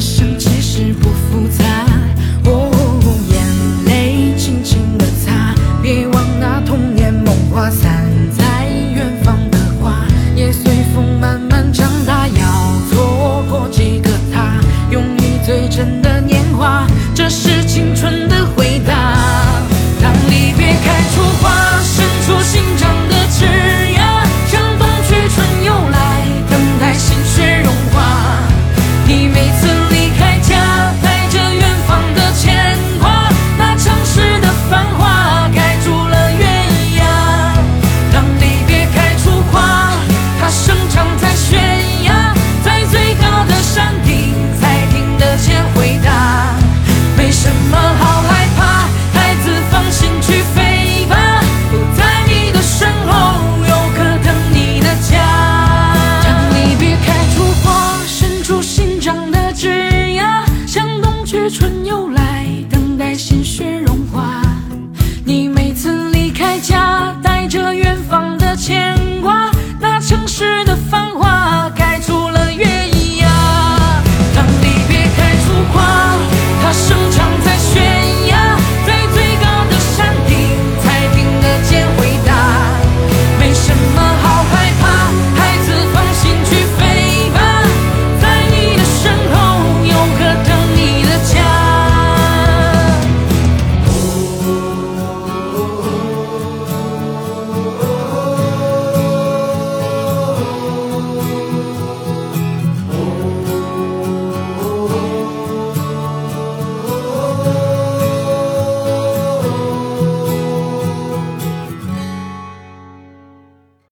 人生其实不复杂喔眼泪轻轻的擦别忘那童年梦话散